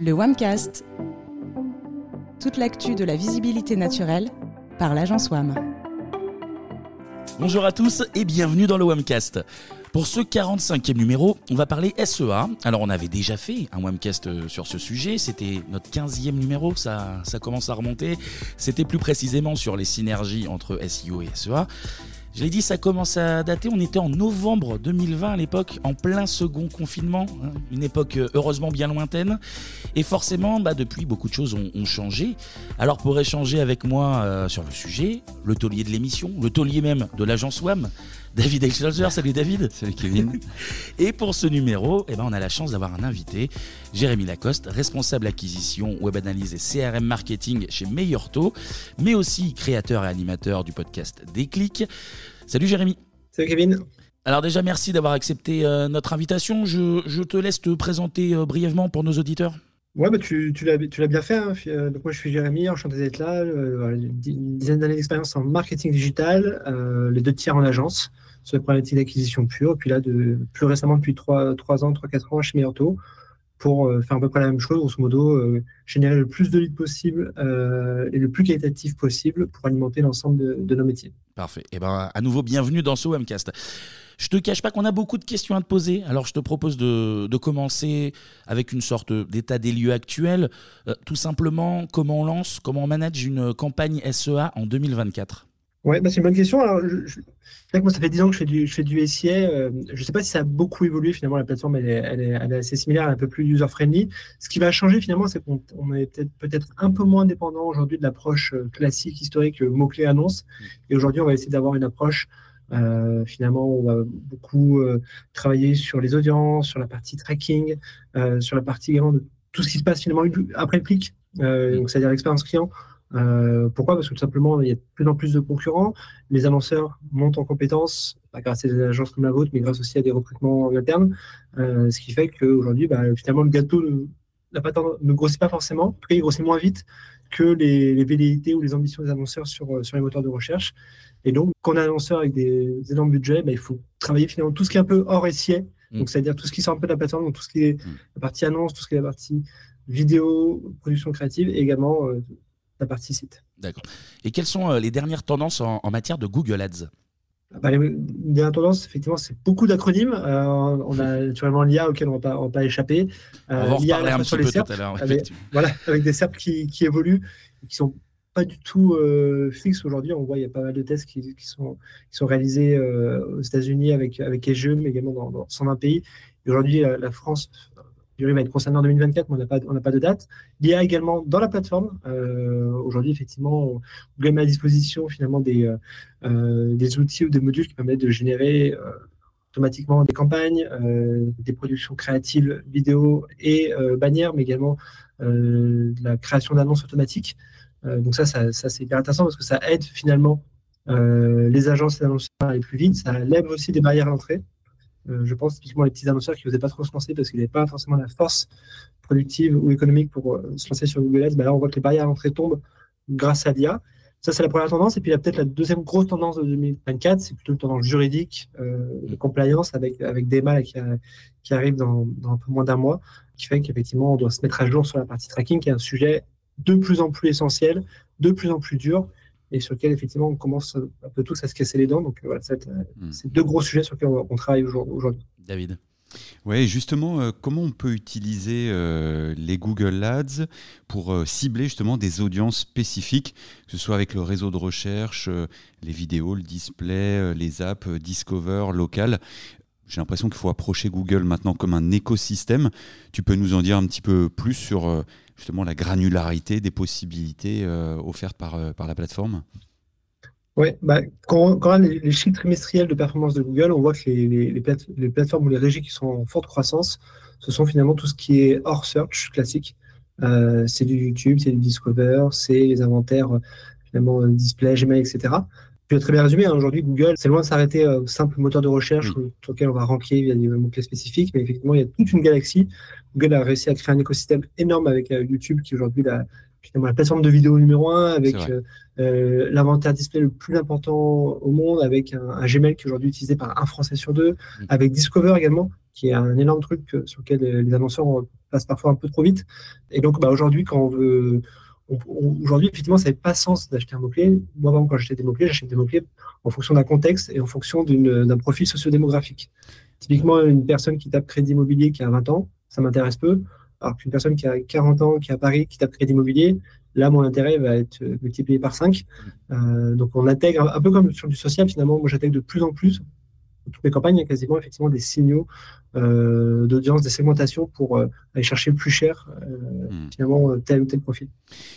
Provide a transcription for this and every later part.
Le WAMcast. Toute l'actu de la visibilité naturelle par l'agence WAM. Bonjour à tous et bienvenue dans le WAMcast. Pour ce 45e numéro, on va parler SEA. Alors on avait déjà fait un WAMcast euh, sur ce sujet, c'était notre 15e numéro, ça, ça commence à remonter. C'était plus précisément sur les synergies entre SEO et SEA. Je l'ai dit, ça commence à dater. On était en novembre 2020 à l'époque, en plein second confinement, hein. une époque euh, heureusement bien lointaine. Et forcément, bah, depuis, beaucoup de choses ont, changé. Alors pour échanger avec moi euh, sur le sujet, le taulier de l'émission, le taulier même de l'agence WAM, David Eichholzer. Salut David. Salut Kevin. Et pour ce numéro, eh ben, on a la chance d'avoir un invité, Jérémy Lacoste, responsable acquisition, web analyse et CRM marketing chez Meilleurto, mais aussi créateur et animateur du podcast Déclic. Salut Jérémy. Salut Kevin. Alors déjà, merci d'avoir accepté euh, notre invitation. Je, te laisse te présenter euh, brièvement pour nos auditeurs. Ouais, bah, tu, tu l'as bien fait. Hein. Euh, donc moi, je suis Jérémy, enchanté d'être là. une dizaine d'années d'expérience en marketing digital, les deux tiers en agence sur les problématiques d'acquisition pure. Puis là, plus récemment, depuis 3, 3 ans, 3-4 ans chez Meilleurto, pour faire à peu près la même chose, grosso modo, générer le plus de leads possible et le plus qualitatif possible pour alimenter l'ensemble de, nos métiers. Parfait. Et eh ben, à nouveau, bienvenue dans ce Webcast. Je te cache pas qu'on a beaucoup de questions à te poser. Alors, je te propose de, commencer avec une sorte d'état des lieux actuel. Euh, tout simplement, comment on lance, comment on manage une campagne SEA en 2024 Ouais, bah c'est une bonne question. Alors, je, moi, ça fait 10 ans que je fais du, je fais du SIA. Euh, je ne sais pas si ça a beaucoup évolué. Finalement, la plateforme, elle est, elle est, elle est assez similaire, elle est un peu plus user-friendly. Ce qui va changer, finalement, c'est qu'on on est peut-être peut un peu moins dépendant aujourd'hui de l'approche euh, classique, historique, mot-clé annonce. Et aujourd'hui, on va essayer d'avoir une approche euh, finalement, on va beaucoup euh, travailler sur les audiences, sur la partie tracking, euh, sur la partie également de tout ce qui se passe finalement après le clic, donc c'est-à-dire l'expérience client. Pourquoi? Parce que tout simplement, il y a de plus en plus de concurrents. Les annonceurs montent en compétences, pas grâce à des agences comme la vôtre, mais grâce aussi à des recrutements en interne. ce qui fait qu'aujourd'hui, bah, finalement, le gâteau ne, ne grossit pas forcément. En il grossit moins vite que les, les, velléités ou les ambitions des annonceurs sur, sur les moteurs de recherche. Et donc, quand on est annonceur avec des, énormes budgets, bah, il faut travailler finalement tout ce qui est un peu hors SIA, mm. donc c'est-à-dire tout ce qui sort un peu de la plateforme, donc tout ce qui est mm. la partie annonce, tout ce qui est la partie vidéo, production créative, et également euh, la partie site. D'accord. Et quelles sont euh, les dernières tendances en, matière de Google Ads? Ah bah, les dernières tendances, effectivement, c'est beaucoup d'acronymes. Euh, on a naturellement l'IA auquel on ne va, pas échapper. on va en reparler un petit peu tout à l'heure. voilà, avec des SERPs qui, qui évoluent, qui sont pas du tout euh, fixe aujourd'hui. On voit il y a pas mal de tests qui, sont, qui sont réalisés euh, aux États-Unis avec, avec mais également dans, 120 pays. Aujourd'hui, la, France va être concernée en 2024, mais on n'a pas, pas de date. Il y a également dans la plateforme, euh, aujourd'hui, effectivement, on, met à disposition finalement des, des outils ou des modules qui permettent de générer automatiquement des campagnes, des productions créatives vidéo et bannières, mais également de la création d'annonces automatiques. Euh, donc ça, ça, c'est hyper intéressant parce que ça aide finalement euh, les agences et les annonceurs à aller plus vite. Ça lève aussi des barrières d'entrée. Euh, je pense typiquement les petits annonceurs qui n'osaient pas trop se lancer parce qu'ils n'avaient pas forcément la force productive ou économique pour se lancer sur Google Ads. Ben là, on voit que les barrières d'entrée tombent grâce à l'IA. Ça, c'est la première tendance. Et puis, il y a peut-être la deuxième grosse tendance de 2024, c'est plutôt une tendance juridique de compliance avec, avec des mal qui, qui arrive dans, dans, un peu moins d'un mois, qui fait qu'effectivement, on doit se mettre à jour sur la partie tracking, qui est un sujet de plus en plus essentiel, de plus en plus dur, et sur lequel effectivement on commence un peu tous à se casser les dents. Donc voilà, euh, hmm. c'est deux gros sujets sur lesquels on, travaille aujourd'hui. David. Oui, justement, euh, comment on peut utiliser euh, les Google Ads pour cibler justement des audiences spécifiques, que ce soit avec le réseau de recherche, les vidéos, le display, les apps, Discover, local. J'ai l'impression qu'il faut approcher Google maintenant comme un écosystème. Tu peux nous en dire un petit peu plus sur justement la granularité des possibilités euh, offertes par, euh, par la plateforme? Oui, bah, quand, on regarde les, chiffres trimestriels de performance de Google, on voit que les, plateformes ou les régies qui sont en forte croissance, ce sont finalement tout ce qui est hors search classique. Euh, c'est du YouTube, c'est du Discover, c'est les inventaires finalement display, Gmail, etc. Tu as très bien résumé, hein, aujourd'hui Google, c'est loin de s'arrêter au simple moteur de recherche sur lequel on va ranker via des mots-clés spécifiques, mais effectivement, il y a toute une galaxie Google a réussi à créer un écosystème énorme avec euh, YouTube, qui est aujourd'hui la, la plateforme de vidéo numéro un, avec euh, euh, l'inventaire display le plus important au monde, avec un, Gmail qui est aujourd'hui utilisé par un Français sur deux, mm. avec Discover également, qui est un énorme truc sur lequel les annonceurs ont passe parfois un peu trop vite. Et donc, bah, aujourd'hui, quand on veut. Aujourd'hui, effectivement, ça n'avait pas sens d'acheter un mot-clé. Moi, avant, quand j'achetais des mots-clés, j'achetais des mots-clés en fonction d'un contexte et en fonction d'un profil sociodémographique. Typiquement, une personne qui tape crédit immobilier qui a 20 ans, ça m'intéresse peu. Alors qu'une personne qui a 40 ans, qui est à Paris, qui tape crédit immobilier, là, mon intérêt va être multiplié par 5. Euh, donc, on intègre, un peu comme sur du social, finalement, moi, j'intègre de plus en plus toutes mes campagnes, il y a quasiment effectivement des signaux euh, d'audience, des segmentations pour euh, aller chercher plus cher euh, hmm. finalement tel ou tel profil.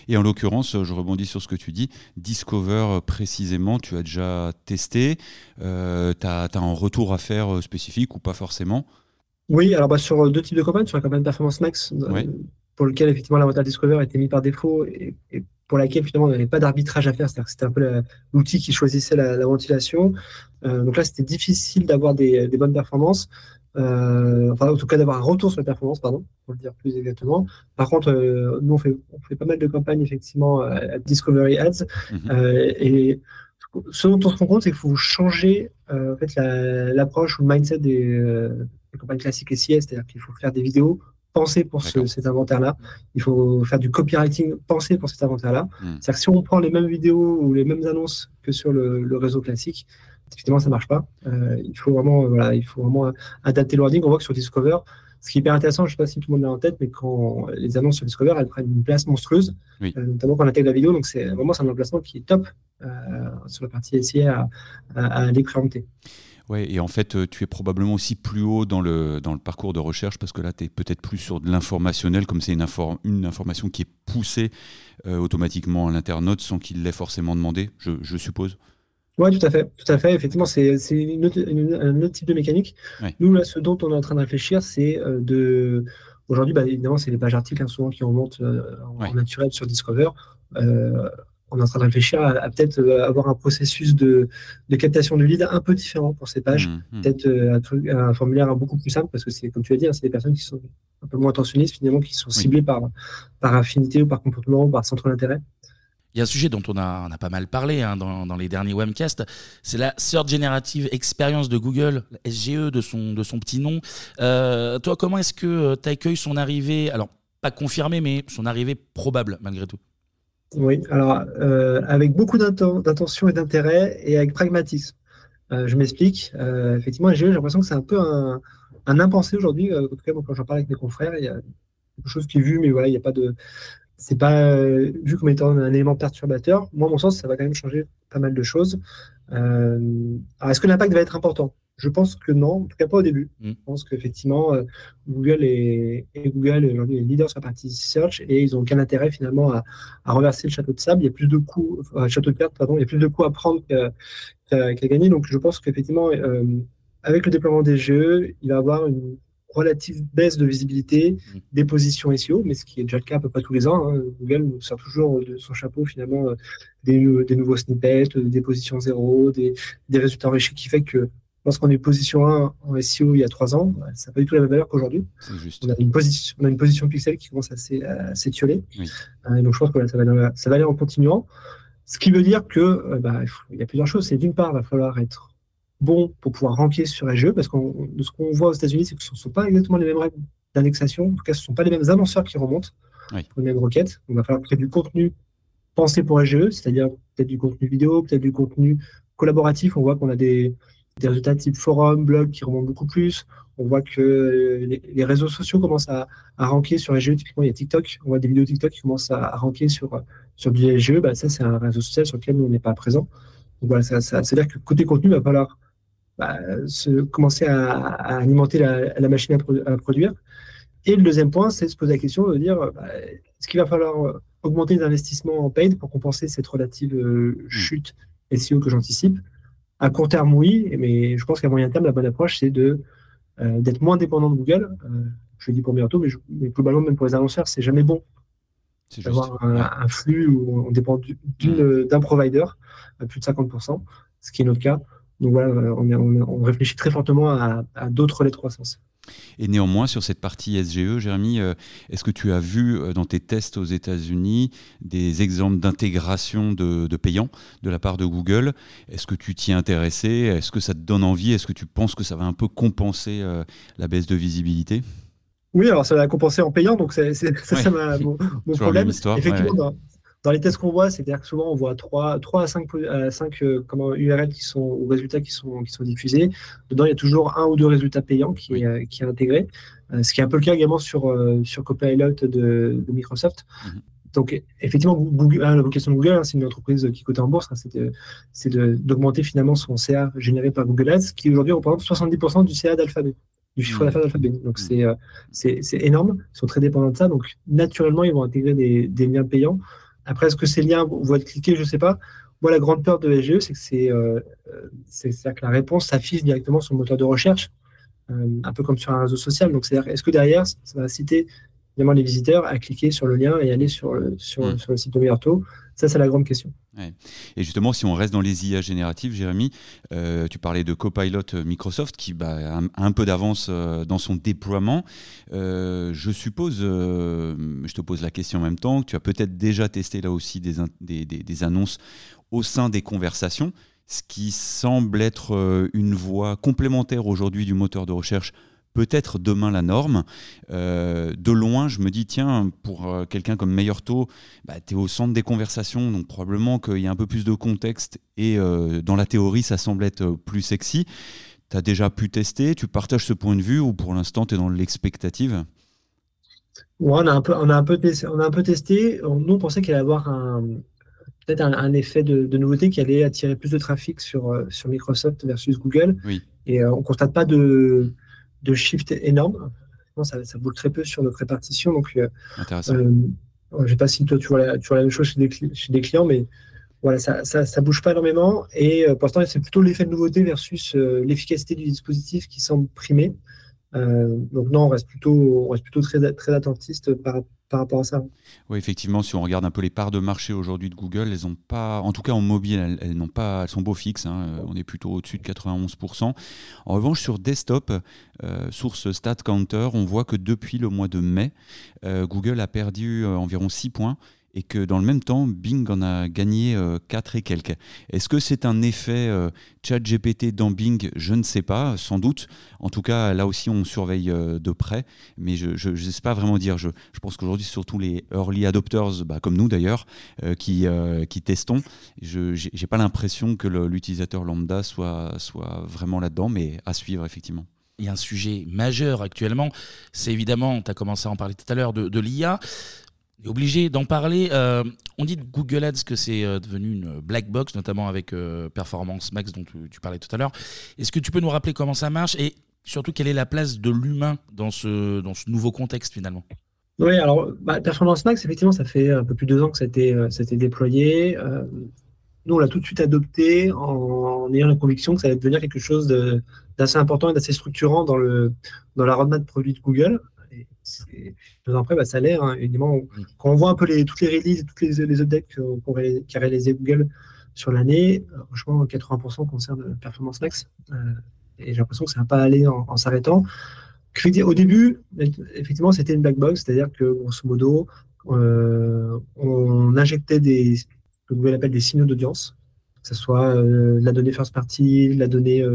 Et en l'occurrence, je rebondis sur ce que tu dis, Discover précisément, tu as déjà testé, tu as, un retour à faire spécifique ou pas forcément? Oui, alors bah, sur deux types de campagnes, sur la campagne Performance Max, pour lequel effectivement l'inventaire Discover a été mis par défaut et, pour laquelle finalement on n'avait pas d'arbitrage à faire, c'est-à-dire que c'était un peu l'outil qui choisissait la, ventilation. donc là, c'était difficile d'avoir des, des, bonnes performances. Euh, enfin, en tout cas, d'avoir un retour sur les performances, pardon, pour le dire plus exactement. Par contre, euh, nous, on fait, on fait pas mal de campagnes, effectivement, à Discovery Ads. Mhm. Euh, et ce dont on se rend compte, c'est qu'il faut changer en fait, l'approche ou le mindset des, campagnes classiques SIS, c'est-à-dire qu'il faut faire des vidéos pensées pour cet inventaire-là. Il faut faire du copywriting pensé pour cet inventaire-là. Mhm. C'est-à-dire que si on prend les mêmes vidéos ou les mêmes annonces que sur le réseau classique, effectivement, ça marche pas. Euh, il faut vraiment, euh, voilà, il faut vraiment adapter le wording. On voit que sur Discover, ce qui est hyper intéressant, je ne sais pas si tout le monde l'a en tête, mais quand les annonces sur Discover, elles prennent une place monstrueuse, euh, notamment quand on intègre la vidéo. Donc, c'est vraiment un emplacement qui est top sur la partie SIA à, à, à Ouais, et en fait, tu es probablement aussi plus haut dans le, dans le parcours de recherche parce que là, tu es peut-être plus sur de l'informationnel, comme c'est une, une information qui est poussée automatiquement à l'internaute sans qu'il l'ait forcément demandé, je, je suppose. Oui, tout à fait. Tout à fait. Effectivement, c'est un autre type de mécanique. Nous, là, ce dont on est en train de réfléchir, c'est euh, de. Aujourd'hui, bah, évidemment, c'est les pages articles hein, souvent qui remontent euh, en, naturel sur Discover. Euh, on est en train de réfléchir à, peut-être avoir un processus de, captation de lead un peu différent pour ces pages. Mmh, mmh. Peut-être un, formulaire beaucoup plus simple parce que c'est, comme tu l'as dit, hein, c'est des personnes qui sont un peu moins attentionnistes finalement, qui sont ciblées par, par affinité ou par comportement ou par centre d'intérêt. Il y a un sujet dont on a, on a pas mal parlé hein, dans, dans, les derniers webcasts, c'est la Search Generative Experience de Google, SGE de son, de son petit nom. Euh, toi, comment est-ce que euh, tu accueilles son arrivée, alors pas confirmée, mais son arrivée probable malgré tout? Oui, alors euh, avec beaucoup d'intention et d'intérêt et avec pragmatisme. je m'explique. effectivement, SGE, j'ai l'impression que c'est un peu un, un impensé aujourd'hui. en tout cas, quand j'en parle avec mes confrères, il y a quelque chose qui est vu, mais voilà, il n'y a pas de c'est pas euh, vu comme étant un élément perturbateur. Moi, à mon sens, ça va quand même changer pas mal de choses. Euh, alors, est-ce que l'impact va être important? Je pense que non, en tout cas pas au début. Mm. Je pense qu'effectivement, euh, Google et, Google aujourd'hui est leader sur la partie search et ils n'ont aucun intérêt finalement à, à, reverser le château de sable. Il y a plus de coûts, château de cartes, pardon, il y a plus de coûts à prendre qu'à gagner. Donc, je pense qu'effectivement, avec le déploiement des jeux, il va y avoir une relative baisse de visibilité mm. des positions SEO, mais ce qui est déjà le cas à peu près tous les ans. Hein. Google nous sort toujours de son chapeau finalement euh, des, nouveaux snippets, euh, des positions zéro, des, résultats enrichis qui fait que lorsqu'on est position 1 en SEO il y a trois ans, bah, ça n'a pas du tout la même valeur qu'aujourd'hui. On, a une position, on a une position pixel qui commence à s'étioler. Euh, donc je pense que ça, va, ça va aller en continuant. Ce qui veut dire que bah, il y a plusieurs choses. C'est d'une part, il va falloir être bon pour pouvoir ranker sur SGE, parce que ce qu'on voit aux États-Unis, c'est que ce ne sont pas exactement les mêmes règles d'indexation. En tout cas, ce ne sont pas les mêmes annonceurs qui remontent pour les mêmes requêtes. il va falloir créer du contenu pensé pour SGE, c'est-à-dire peut-être du contenu vidéo, peut-être du contenu collaboratif. On voit qu'on a des, résultats type forum, blog qui remontent beaucoup plus. On voit que les, réseaux sociaux commencent à, à, ranker sur SGE. Typiquement, il y a TikTok. On voit des vidéos TikTok qui commencent à, ranker sur, sur du SGE. Bah, ça, c'est un réseau social sur lequel on n'est pas présent. Donc voilà, ça, ça, c'est-à-dire que côté contenu, il va falloir bah, se, commencer à, alimenter la, machine à, produire. Et le deuxième point, c'est de se poser la question de dire bah, est-ce qu'il va falloir augmenter les investissements en paid pour compenser cette relative euh, mmh. chute SEO que j'anticipe? À court terme, oui, mais je pense qu'à moyen terme, la bonne approche, c'est de euh, d'être moins dépendant de Google. je le dis pour bientôt, mais, mais, globalement, même pour les annonceurs, c'est jamais bon d'avoir un, flux où on dépend mmh. d'un provider à plus de 50%, ce qui est notre cas. Donc voilà, on, réfléchit très fortement à, d'autres relais de croissance. Et néanmoins, sur cette partie SGE, Jérémy, euh, est-ce que tu as vu euh, dans tes tests aux États-Unis des exemples d'intégration de, payants de la part de Google? Est-ce que tu t'y es intéressé? Est-ce que ça te donne envie? Est-ce que tu penses que ça va un peu compenser euh, la baisse de visibilité? Oui, alors ça va compenser en payant, donc c'est ça, mon, problème. Effectivement, dans, les tests qu'on voit, c'est-à-dire que souvent on voit 3, 3 à 5, à 5 euh, comment, URL qui sont, ou résultats qui sont, qui sont diffusés. Dedans, il y a toujours un ou deux résultats payants qui, est, qui est intégré. Euh, ce qui est un peu le cas également sur, euh, sur Copilot de, de Microsoft. Mhm. Donc, effectivement, Google, hein, la vocation de Google, hein, c'est une entreprise qui cote en bourse, hein, c'est d'augmenter finalement son CA généré par Google Ads, qui aujourd'hui représente 70% du CA d'Alphabet, du chiffre mmh. d'affaires d'Alphabet. Donc, mmh. euh, c'est énorme, ils sont très dépendants de ça. Donc, naturellement, ils vont intégrer des, des liens payants. Après, est-ce que ces liens vont être cliqués Je ne sais pas. Moi, la grande peur de SGE, c'est que, c'est euh, que la réponse s'affiche directement sur le moteur de recherche, euh, un peu comme sur un réseau social. Donc, c'est-à-dire, est-ce que derrière, ça va citer les visiteurs à cliquer sur le lien et aller sur le, sur, mm. le site de Myrto Ça, c'est la grande question. Et justement, si on reste dans les IA génératives, Jérémy, euh, tu parlais de Copilot Microsoft qui bah, a un peu d'avance euh, dans son déploiement. Euh, je suppose, je te pose la question en même temps, que tu as peut-être déjà testé là aussi des annonces au sein des conversations, ce qui semble être une voie complémentaire aujourd'hui du moteur de recherche peut-être demain la norme. Euh, de loin, je me dis, tiens, pour euh, quelqu'un comme Meilleur bah, tu es au centre des conversations, donc probablement qu'il y a un peu plus de contexte et euh, dans la théorie, ça semble être plus sexy. Tu as déjà pu tester, tu partages ce point de vue ou pour l'instant, tu es dans l'expectative? On, a un peu, on, a un peu testé, on a un peu testé. Nous, on pensait qu'il allait avoir un, peut-être un, effet de, nouveauté qui allait attirer plus de trafic sur, sur Microsoft versus Google. Oui. Et on ne constate pas de, de shift énorme. Ça, ça bouge très peu sur notre répartition. Donc, euh, Intéressant. Euh, je ne sais pas si toi tu vois, la, tu vois la même chose chez des, chez des clients, mais voilà, ça, ça, bouge pas énormément. Et euh, pour l'instant, c'est plutôt l'effet de nouveauté versus l'efficacité du dispositif qui semble primer. Donc non, on reste plutôt, on reste plutôt très, très attentiste par, par rapport à ça. Oui, effectivement, si on regarde un peu les parts de marché aujourd'hui de Google, elles ont pas, en tout cas en mobile, elles, n'ont pas, elles sont beau fixes. Hein. on est plutôt au-dessus de 91%. En revanche, sur desktop, euh, source Stat Counter, on voit que depuis le mois de mai, euh, Google a perdu euh, environ 6 points et que dans le même temps, Bing en a gagné 4 et quelques. Est-ce que c'est un effet chat GPT dans Bing? Je ne sais pas, sans doute. En tout cas, là aussi, on surveille de près, mais je ne sais pas vraiment dire. Je, pense qu'aujourd'hui, surtout les early adopters, bah, comme nous d'ailleurs, qui, qui testons, je n'ai pas l'impression que l'utilisateur lambda soit, vraiment là-dedans, mais à suivre effectivement il y a un sujet majeur actuellement, c'est évidemment, tu as commencé à en parler tout à l'heure, de l'IA est obligé d'en parler. Euh, on dit de Google Ads que c'est euh, devenu une black box, notamment avec euh, Performance Max dont tu, parlais tout à l'heure. Est-ce que tu peux nous rappeler comment ça marche et surtout quelle est la place de l'humain dans ce, dans ce nouveau contexte finalement? Oui, alors bah, Performance Max, effectivement, ça fait un peu plus de deux ans que ça a été, déployé. nous, on l'a tout de suite adopté en, ayant la conviction que ça allait devenir quelque chose d'assez important et d'assez structurant dans, le, dans la roadmap de produits de Google deux ans après, bah, ça a l'air. Hein, évidemment, quand on voit un peu les, toutes les releases, toutes les, les updates qu'a réalisé Google sur l'année, euh, franchement, 80% concerne Performance Max. Euh, et j'ai l'impression que ça n'a pas allé en, s'arrêtant. Au début, effectivement, c'était une black box, c'est-à-dire que, grosso modo, euh, on injectait des, ce que Google appelle des signaux d'audience, que ce soit la donnée first party, la donnée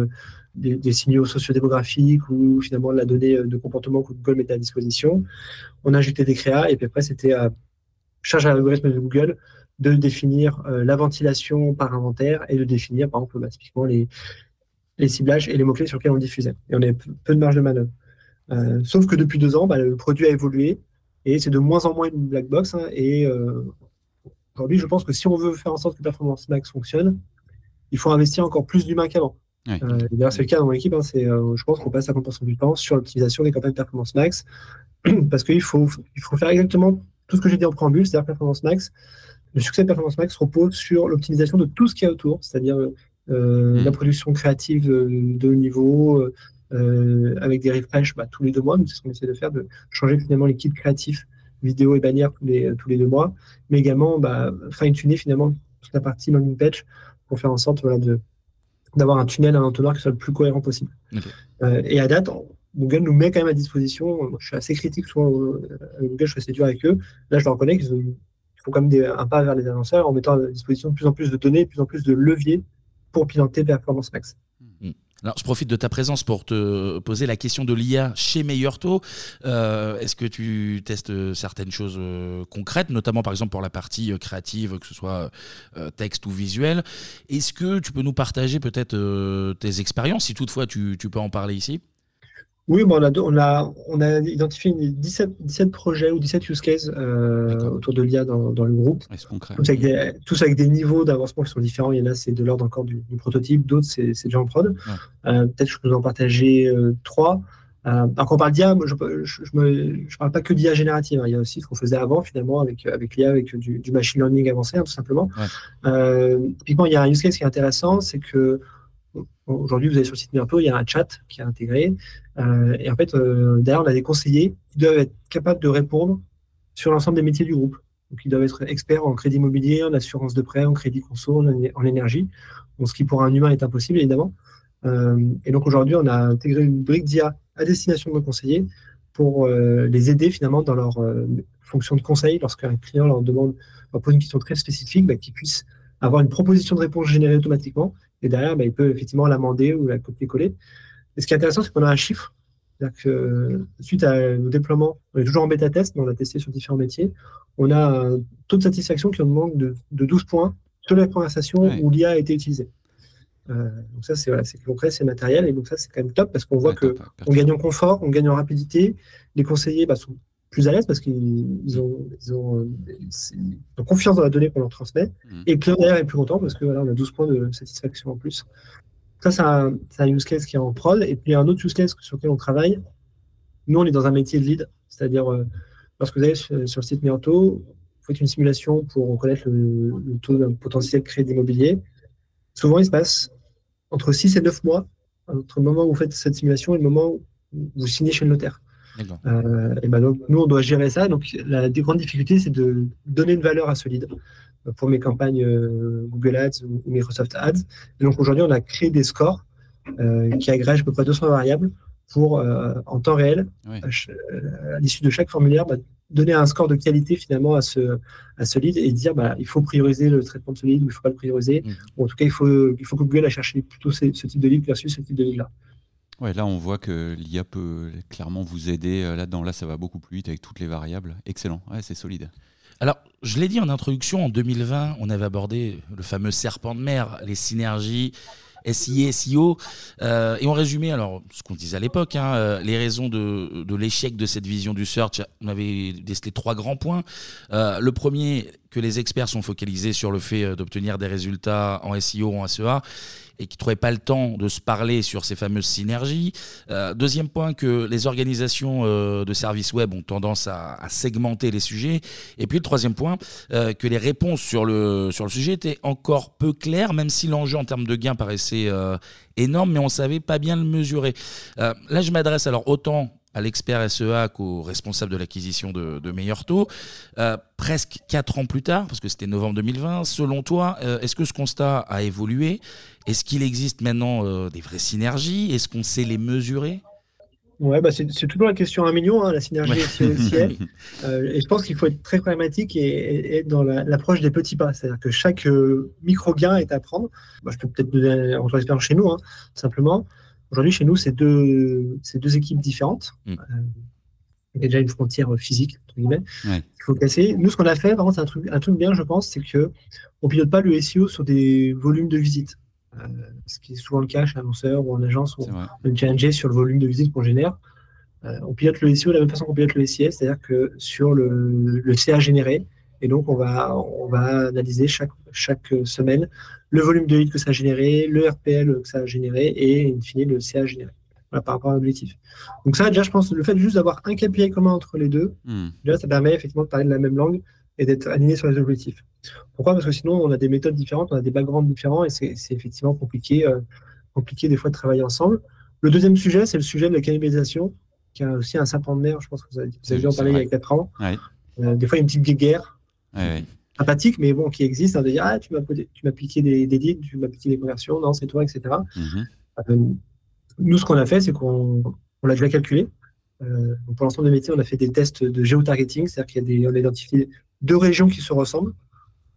des, signaux sociodémographiques ou finalement la donnée de comportement que Google mettait à disposition. On a ajouté des créas et puis après, c'était à charge à l'algorithme de Google de définir euh, la ventilation par inventaire et de définir, par exemple, bah, les, les ciblages et les mots-clés sur lesquels on diffusait. Et on avait peu de marge de manœuvre. Euh, sauf que depuis deux ans, bah, le produit a évolué et c'est de moins en moins une black box. Hein, et euh, aujourd'hui, je pense que si on veut faire en sorte que Performance Max fonctionne, il faut investir encore plus d'humains qu'avant. Euh, d'ailleurs, c'est le cas dans mon équipe. Hein, euh, je pense qu'on passe 50% du temps sur l'optimisation des campagnes Performance Max parce qu'il faut, il faut faire exactement tout ce que j'ai dit en préambule, c'est-à-dire Performance Max. Le succès de Performance Max repose sur l'optimisation de tout ce qu'il y a autour, c'est-à-dire euh, mm. la production créative de, haut niveau, avec des refresh bah, tous les deux mois. C'est ce qu'on essaie de faire, de changer finalement l'équipe créatif vidéo et bannière tous les, tous les deux mois, mais également bah, fine-tuner finalement toute la partie landing page pour faire en sorte voilà, de, d'avoir un tunnel, un entonnoir qui soit le plus cohérent possible. Euh, et à date, Google nous met quand même à disposition. je suis assez critique souvent euh, Google, je suis assez dur avec eux. Là, je le reconnais qu'ils font quand même un pas vers les annonceurs en mettant à disposition de plus en plus de données, de plus en plus de leviers pour piloter Performance Max. Je profite de ta présence pour te poser la question de l'IA chez Meilleur Taux. Euh, est-ce que tu testes certaines choses concrètes, notamment par exemple pour la partie créative, que ce soit texte ou visuel? Est-ce que tu peux nous partager peut-être tes expériences, si toutefois tu peux en parler ici? Oui, on, a, on, a, on a identifié 17, 17 projets ou 17 use cases euh, autour de l'IA dans, dans, le groupe. Tous avec, des, tous avec, des, niveaux d'avancement qui sont différents. Il y en a, c'est de l'ordre encore du, prototype, d'autres, c'est déjà en prod. Euh, peut-être que je peux vous en partager euh, trois. Euh, quand on parle d'IA, je ne parle pas que d'IA générative. Hein. Il y a aussi ce qu'on faisait avant, finalement, avec, avec l'IA, avec du, du, machine learning avancé, hein, tout simplement. typiquement, il y a un use case qui est intéressant, c'est que Aujourd'hui, vous allez sur le site Merto, il y a un chat qui est intégré. Euh, et en fait, euh, derrière, on a des conseillers qui doivent être capables de répondre sur l'ensemble des métiers du groupe. Donc, ils doivent être experts en crédit immobilier, en assurance de prêt, en crédit conso, en, énergie. ce qui pour un humain est impossible, évidemment. Euh, et donc, aujourd'hui, on a intégré une brique d'IA à destination de nos conseillers pour les aider finalement dans leur fonction de conseil lorsqu'un client leur demande, leur pose une question très spécifique, bah, qu'ils puissent avoir une proposition de réponse générée automatiquement et derrière, bah, il peut effectivement l'amender ou la copier-coller. Et ce qui est intéressant, c'est qu'on a un chiffre. Que suite à nos déploiements, on est toujours en bêta-test, mais on a testé sur différents métiers. On a un taux de satisfaction qui augmente de, de 12 points sur les conversations où l'IA a été utilisée. Euh, donc ça, c'est voilà, concret, c'est matériel, et donc ça, c'est quand même top parce qu'on voit qu'on on gagne en confort, on gagne en rapidité. Les conseillers bah, sont plus à l'aise parce qu'ils ont, ils ont, confiance dans la donnée qu'on leur transmet. Mm. Et le est plus content parce que voilà, on a 12 points de satisfaction en plus. Ça, c'est un, un, use case qui est en prod. Et puis, un autre use case sur lequel on travaille, nous, on est dans un métier de lead. C'est-à-dire, euh, lorsque vous allez sur, le site Mianto, vous faites une simulation pour reconnaître le, taux d'un potentiel crédit immobilier. Souvent, il se passe entre 6 et 9 mois entre le moment où vous faites cette simulation et le moment où vous signez chez le notaire. Euh, et ben donc, nous, on doit gérer ça. Donc, la grande difficulté, c'est de donner une valeur à ce lead euh, pour mes campagnes euh, Google Ads ou Microsoft Ads. Et donc, aujourd'hui, on a créé des scores qui agrègent à peu près 200 variables pour, en temps réel, à, l'issue de chaque formulaire, bah, donner un score de qualité finalement à ce, à ce lead et dire bah, il faut prioriser le traitement de ce lead ou il ne faut pas le prioriser. Mmh. en tout cas, il faut, il faut que Google a cherché plutôt ce, ce type de lead versus ce type de lead-là. Ouais, là, on voit que l'IA peut clairement vous aider euh, là-dedans. Là, ça va beaucoup plus vite avec toutes les variables. Excellent. C'est solide. Alors, je l'ai dit en introduction, en 2020, on avait abordé le fameux serpent de mer, les synergies SIA, SEO. Euh, et on résumait, alors, ce qu'on disait à l'époque, hein, euh, les raisons de l'échec de cette vision du search. On avait décelé trois grands points. le premier, que les experts sont focalisés sur le fait d'obtenir des résultats en SEO en SEA et qui ne trouvaient pas le temps de se parler sur ces fameuses synergies. Euh, deuxième point, que les organisations euh, de services web ont tendance à, segmenter les sujets. Et puis le troisième point, euh, que les réponses sur le, sur le sujet étaient encore peu claires, même si l'enjeu en termes de gains paraissait énorme, mais on ne savait pas bien le mesurer. là, je m'adresse alors autant à l'expert SEA qu'au responsable de l'acquisition de, de meilleurs taux. Euh, presque quatre ans plus tard, parce que c'était novembre 2020, selon toi, euh, est-ce que ce constat a évolué? Est-ce qu'il existe maintenant euh, des vraies synergies? Est-ce qu'on sait les mesurer? Ouais, bah c'est toujours la question à un million, hein, la synergie SEO euh, et je pense qu'il faut être très pragmatique et, être dans l'approche des petits pas. C'est-à-dire que chaque micro gain est à prendre. Bah, je peux peut-être donner entre expérience chez nous, hein, simplement. Aujourd'hui, chez nous, c'est deux, deux équipes différentes. Mm. Euh, il y a déjà une frontière physique, entre guillemets, Il faut casser. Nous, ce qu'on a fait, vraiment, c'est un truc, un truc bien, je pense, c'est qu'on ne pilote pas le SEO sur des volumes de visites. Euh, ce qui est souvent le cas chez un annonceur ou en agence, où on est challengé sur le volume de visites qu'on génère. Euh, on pilote le SEO de la même façon qu'on pilote le SIS, c'est-à-dire que sur le, le CA généré, et donc, on va, on va analyser chaque, chaque semaine le volume de leads que ça a généré, le RPL que ça a généré et, in fine, le CA généré voilà, par rapport à l'objectif. Donc, ça, déjà, je pense, le fait juste d'avoir un KPI commun entre les deux, hmm. déjà, ça permet effectivement de parler de la même langue et d'être aligné sur les objectifs. Pourquoi? Parce que sinon, on a des méthodes différentes, on a des backgrounds différents et c'est effectivement compliqué, euh, compliqué des fois de travailler ensemble. Le deuxième sujet, c'est le sujet de la cannibalisation, qui a aussi un serpent de mer, je pense que vous avez, vous avez dû en parler il y a 4 ans. Euh, des fois, il y a une petite guéguerre sympathique, mais bon, qui existe, hein, de dire ah, tu m'as piqué des, des leads, tu m'as piqué des conversions, non, c'est toi, etc. Mhm. Euh, nous, ce qu'on a fait, c'est qu'on l'a déjà calculé. Euh, pour l'ensemble des métiers, on a fait des tests de géotargeting, c'est-à-dire qu'il y a des, on a identifié deux régions qui se ressemblent,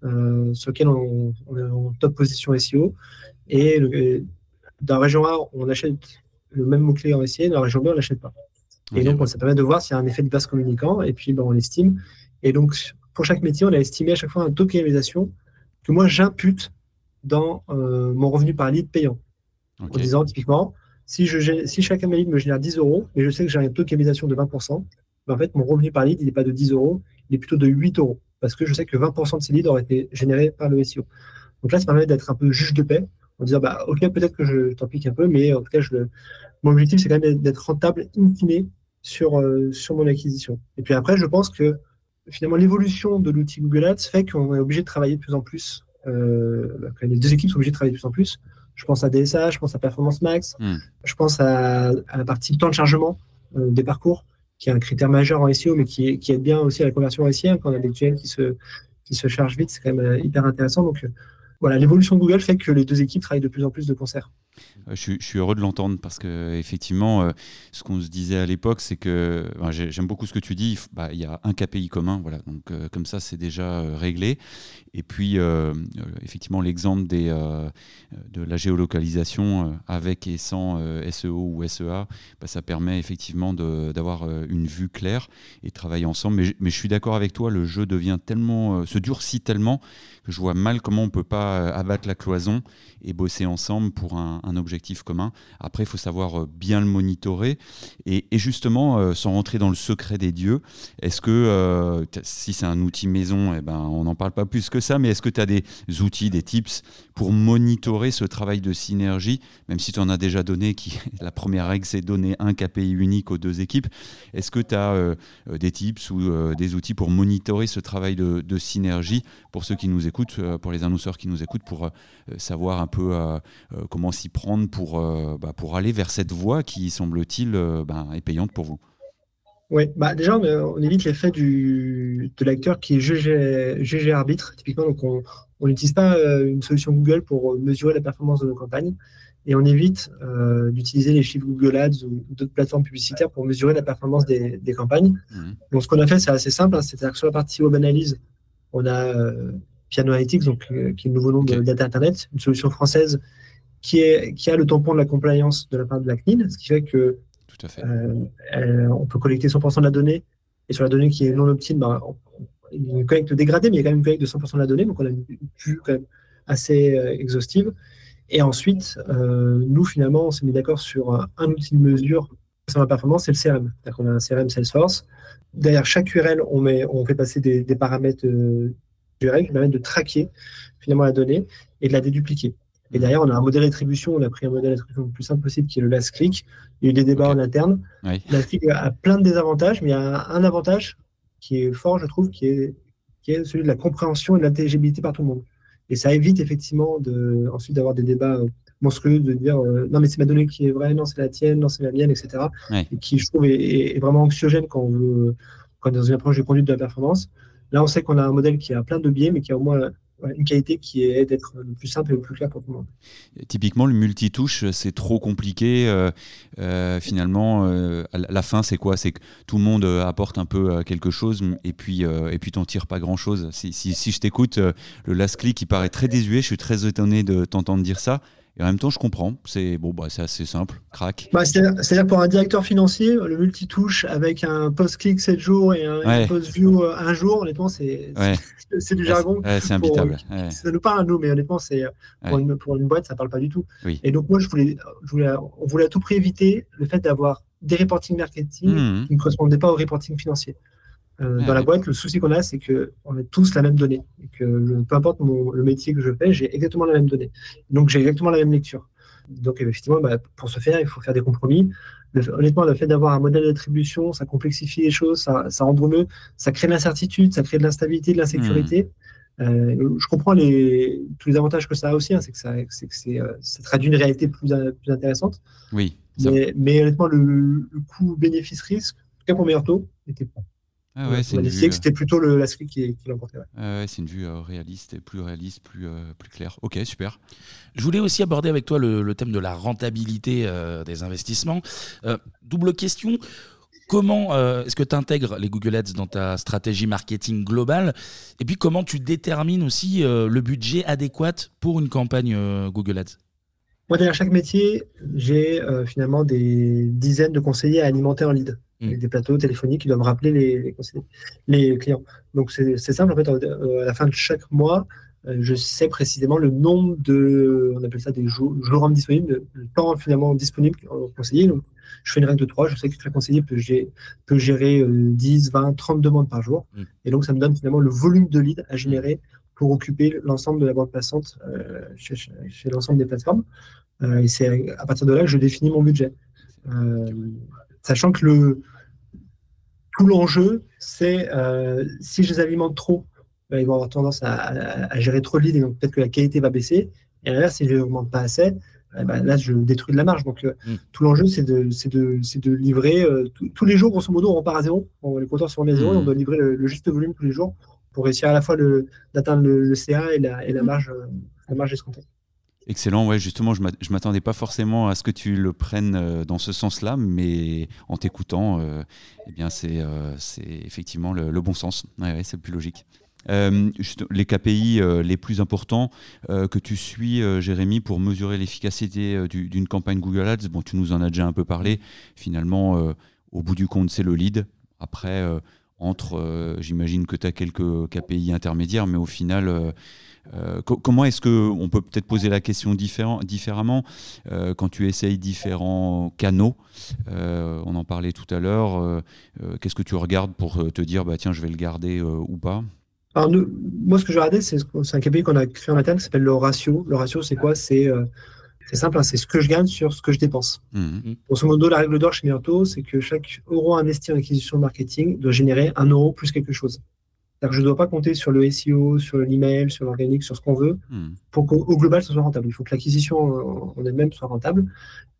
euh, sur lesquelles on, est en top position SEO. Et dans la région A, on achète le même mot-clé en SIA, dans la région B, on l'achète pas. Et donc, ça permet de voir s'il y a un effet de base communicant, et puis ben, on l'estime. Et donc, pour chaque métier, on a estimé à chaque fois un taux de que moi j'impute dans euh, mon revenu par lead payant. En disant typiquement, si, je, si chacun de mes leads me génère 10 euros, et je sais que j'ai un taux de de 20%, ben, en fait, mon revenu par lead, il n'est pas de 10 euros, il est plutôt de 8 euros. Parce que je sais que 20% de ces leads auraient été générés par le SEO. Donc là, ça permet d'être un peu juge de paix, en disant, bah, ok, peut-être que je t'en pique un peu, mais en tout cas, je, mon objectif, c'est quand même d'être rentable, in sur, euh, sur mon acquisition. Et puis après, je pense que finalement, l'évolution de l'outil Google Ads fait qu'on est obligé de travailler de plus en plus. Euh, les deux équipes sont obligées de travailler de plus en plus. Je pense à DSA, je pense à Performance Max, hmm. je pense à, la partie temps de chargement euh, des parcours, qui est un critère majeur en SEO, mais qui, qui aide bien aussi à la conversion en SEO. Quand on a des tunnels qui se, qui se chargent vite, c'est quand même hyper intéressant. Donc voilà, l'évolution de Google fait que les deux équipes travaillent de plus en plus de concert. Euh, je, suis heureux de l'entendre parce que effectivement, euh, ce qu'on se disait à l'époque, c'est que j'aime beaucoup ce que tu dis. Bah, il y a un KPI commun, voilà. Donc euh, comme ça, c'est déjà réglé. Et puis effectivement, l'exemple des de la géolocalisation avec et sans SEO ou SEA, bah, ça permet effectivement d'avoir une vue claire et de travailler ensemble. Mais, mais je suis d'accord avec toi, le jeu devient tellement, se durcit tellement que je vois mal comment on peut pas abattre la cloison et bosser ensemble pour un, objectif commun. Après, il faut savoir euh, bien le monitorer. Et, justement, euh, sans rentrer dans le secret des dieux, est-ce que, euh, si c'est un outil maison, eh ben, on n'en parle pas plus que ça, mais est-ce que tu as des outils, des tips pour monitorer ce travail de synergie, même si tu en as déjà donné, qui, la première règle, c'est donner un KPI unique aux deux équipes. Est-ce que tu as des tips ou des outils pour monitorer ce travail de, de, synergie pour ceux qui nous écoutent, pour les annonceurs qui nous écoutent, pour savoir un peu comment s'y prendre pour, euh, bah, pour aller vers cette voie qui, semble-t-il, bah, est payante pour vous oui, bah déjà, on, évite l'effet de l'acteur qui est GG, arbitre, typiquement. Donc, on n'utilise pas une solution Google pour mesurer la performance de nos campagnes et on évite d'utiliser les chiffres Google Ads ou d'autres plateformes publicitaires pour mesurer la performance des, campagnes. Mmh. Donc, ce qu'on a fait, c'est assez simple. Hein, c'est-à-dire que sur la partie web analyse, on a Piano Analytics, donc, euh, qui est le nouveau nom de Data Internet, une solution française qui, est, qui a le tampon de la compliance de la part de la CNIL, ce qui fait que Tout à fait. Euh, on peut collecter 100% de la donnée, et sur la donnée qui est non opt bah, il y a une collecte dégradée, mais il y a quand même une collecte de 100% de la donnée, donc on a une vue quand même assez euh, exhaustive. Et ensuite, nous, finalement, on s'est mis d'accord sur un outil de mesure sur la performance, c'est le CRM. C'est-à-dire qu'on a un CRM Salesforce. Derrière chaque URL, on, met, on fait passer des, des paramètres URL qui permettent de traquer finalement la donnée et de la dédupliquer. Et derrière, on a un modèle d'attribution. On a pris un modèle d'attribution le plus simple possible qui est le last click. Il y a eu des débats en interne. Last click a plein de désavantages, mais il y a un, avantage qui est fort, je trouve, qui est, qui est celui de la compréhension et de l'intelligibilité par tout le monde. Et ça évite effectivement de, ensuite d'avoir des débats euh, monstrueux, de dire euh, non, mais c'est ma donnée qui est vraie, non, c'est la tienne, non, c'est la mienne, etc. Et qui, je trouve, est, est, vraiment anxiogène quand on veut, quand on est dans une approche de conduite de la performance. Là, on sait qu'on a un modèle qui a plein de biais, mais qui a au moins une qualité qui est d'être le plus simple et le plus clair pour tout le monde. typiquement, le multitouche, c'est trop compliqué. Euh, euh, finalement, euh, la fin, c'est quoi? C'est que tout le monde apporte un peu quelque chose et puis et puis t'en tires pas grand chose. Si, si, si je t'écoute, le last click qui paraît très désuet, je suis très étonné de t'entendre dire ça. Et en même temps, je comprends. C'est bon, bah, c'est assez simple. Crac. Bah, C'est-à-dire pour un directeur financier, le multitouche avec un post-click 7 jours et un post-view euh, un jour, honnêtement, c'est c'est du jargon. c'est imbitable. Ça nous parle à nous, mais honnêtement, c'est pour, une, pour une boîte, ça parle pas du tout. Et donc, moi, je voulais, je voulais, on voulait à tout prix éviter le fait d'avoir des reporting marketing mmh. qui ne correspondaient pas au reporting financier. Euh, dans la boîte, le souci qu'on a, c'est qu'on a tous la même donnée. Et que peu importe le métier que je fais, j'ai exactement la même donnée. Donc, j'ai exactement la même lecture. Donc, effectivement, bah, pour ce faire, il faut faire des compromis. honnêtement, le fait d'avoir un modèle d'attribution, ça complexifie les choses, ça, ça rend mieux, ça crée de l'incertitude, ça crée de l'instabilité, de l'insécurité. Mmh. Euh, je comprends les, tous les avantages que ça a aussi, hein, c'est que, ça, que euh, ça traduit une réalité plus, plus intéressante. Oui. Mais, mais, honnêtement, le, le coût bénéfice-risque, en tout cas pour meilleur taux, était pas. Ah ouais, c'est que c'était plutôt le, la qui, qui l'emportait. Ouais. c'est une vue euh, réaliste et plus réaliste, plus, euh, plus claire. Ok, super. Je voulais aussi aborder avec toi le, thème de la rentabilité euh, des investissements. double question. Comment est-ce que tu intègres les Google Ads dans ta stratégie marketing globale? Et puis comment tu détermines aussi le budget adéquat pour une campagne Google Ads? Moi, derrière chaque métier, j'ai euh, finalement des dizaines de conseillers à alimenter en lead. Mm. Des plateaux téléphoniques qui doivent rappeler les, les, conseillers- les clients. Donc, c'est simple. En fait, euh, à la fin de chaque mois, euh, je sais précisément le nombre de, on appelle ça des jours, disponibles, le temps finalement disponible au conseiller. Donc, je fais une règle de 3. Je sais que chaque conseiller peut gérer, peut gérer euh, 10, 20, 30 demandes par jour. Mm. Et donc, ça me donne finalement le volume de leads à générer pour occuper l'ensemble de la bande passante euh, chez, chez- chez l'ensemble des plateformes. Euh, et c'est à partir de là que je définis mon budget. Euh, sachant que le, tout l'enjeu, c'est euh, si je les alimente trop, ben, ils vont avoir tendance à, à- à gérer trop de leads et donc peut-être que la qualité va baisser. Et à l'inverse, si je les augmente pas assez, eh ben, là, je détruis de la marge. Donc, euh, Mm. tout l'enjeu, c'est de, de, de livrer euh, tous- tous les jours, grosso modo, on repart à zéro. On, les compteurs sont à zéro Mm. et on doit livrer le, le juste volume tous les jours pour réussir à la fois le- d'atteindre le, le CA et la, et la marge, euh, la marge escomptée. Excellent, ouais, justement, je ne m'attendais pas forcément à ce que tu le prennes euh, dans ce sens-là, mais en t'écoutant, euh, eh bien, c'est euh, effectivement le, bon sens. Ouais, ouais, c'est plus logique. Les KPI les plus importants que tu suis, Jérémy, pour mesurer l'efficacité du- d'une campagne Google Ads, bon, tu nous en as déjà un peu parlé. Finalement, au bout du compte, c'est le lead. Après, entre, j'imagine que tu as quelques KPI intermédiaires, mais au final, co- comment est-ce que on peut peut-être poser la question différent- différemment euh, quand tu essayes différents canaux euh, On en parlait tout à l'heure. euh, euh, Qu'est-ce que tu regardes pour euh, te dire bah tiens je vais le garder euh, ou pas? Alors, nous, moi, ce que je regardais, c'est c'est un KPI qu'on a créé en interne qui s'appelle le ratio. Le ratio, c'est quoi? C'est euh, simple, hein, c'est ce que je gagne sur ce que je dépense. Mhm. Grosso modo, la règle d'or chez Myrto, c'est que chaque euro investi en acquisition marketing doit générer un euro plus quelque chose. C'est-à-dire que je ne dois pas compter sur le SEO, sur l'email, sur l'organique, sur ce qu'on veut, Mhm. pour qu'au au global, ce soit rentable. Il faut que l'acquisition en elle-même soit rentable.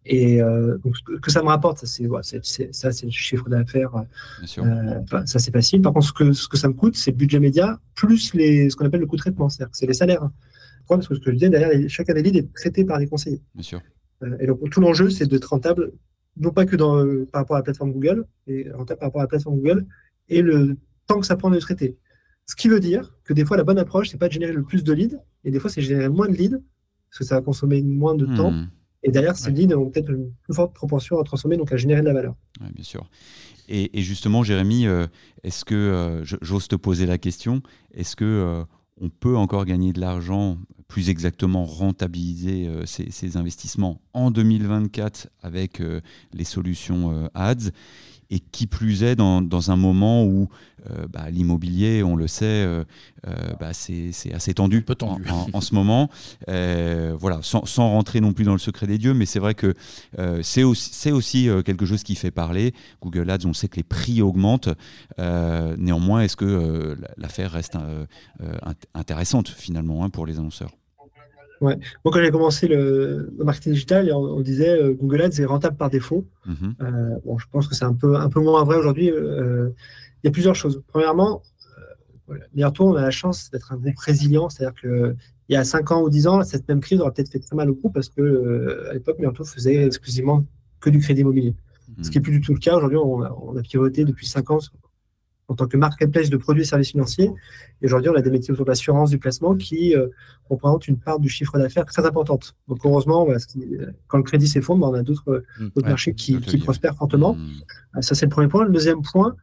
Et euh, donc, ce que, ça me rapporte, ça, c'est ça, le chiffre d'affaires. Euh, enfin, ça, c'est facile. Par contre, ce que, ce que ça me coûte, c'est le budget média plus les, ce qu'on appelle le coût de traitement. C'est-à-dire que c'est les salaires. Pourquoi? Parce que ce que je disais, derrière, des leads est traité par des conseillers. Bien sûr. Euh, et donc, tout l'enjeu, c'est d'être rentable, non pas que dans, euh, par rapport à la plateforme Google, mais rentable par rapport à la plateforme Google et le temps que ça prend de traiter. Ce qui veut dire que des fois, la bonne approche, c'est pas de générer le plus de leads, et des fois, c'est de générer moins de leads, parce que ça va consommer moins de temps. Mhm. Et derrière, ces Ouais. leads ont peut-être une plus forte proportion à transformer, donc à générer de la valeur. Ouais, bien sûr. Et, et justement, Jérémy, euh, est-ce que, euh, j'ose te poser la question, est-ce que euh, on peut encore gagner de l'argent, plus exactement rentabiliser ces, investissements en 2024 avec les solutions ads? Et qui plus est dans, dans un moment où euh, bah, l'immobilier, on le sait, euh, euh, bah, c'est c'est assez tendu, peu tendu. En, en- en ce moment. Euh, voilà, sans, sans rentrer non plus dans le secret des dieux, mais c'est vrai que euh, c'est aussi, c'est aussi euh, quelque chose qui fait parler. Google Ads, on sait que les prix augmentent. Euh, néanmoins, est-ce que euh, l'affaire reste int- intéressante finalement hein, pour les annonceurs? Moi, quand j'ai commencé le, le marketing digital, on, on disait euh, Google Ads est rentable par défaut. Mhm. Euh, bon, je pense que c'est un peu, un peu moins vrai aujourd'hui. Euh, il y a plusieurs choses. Premièrement, Myrto, on a la chance d'être un groupe résilient. C'est-à-dire que il y a 5 ans ou 10 ans, cette même crise aurait peut-être fait très mal au groupe parce que à l'époque, Myrto faisait exclusivement que du crédit immobilier. Ce qui n'est plus du tout le cas. Aujourd'hui, on a, on a pivoté depuis 5 ans en tant que marketplace de produits et services financiers. Et aujourd'hui, on a des métiers autour de l'assurance, du placement qui euh, représentent une part du chiffre d'affaires très importante. Donc, heureusement, voilà, qui- quand le crédit s'effondre, on a d'autres Mm. d'autres Ouais. marchés qui, prospèrent fortement. Ah, Ça, c'est le premier point. Le deuxième point,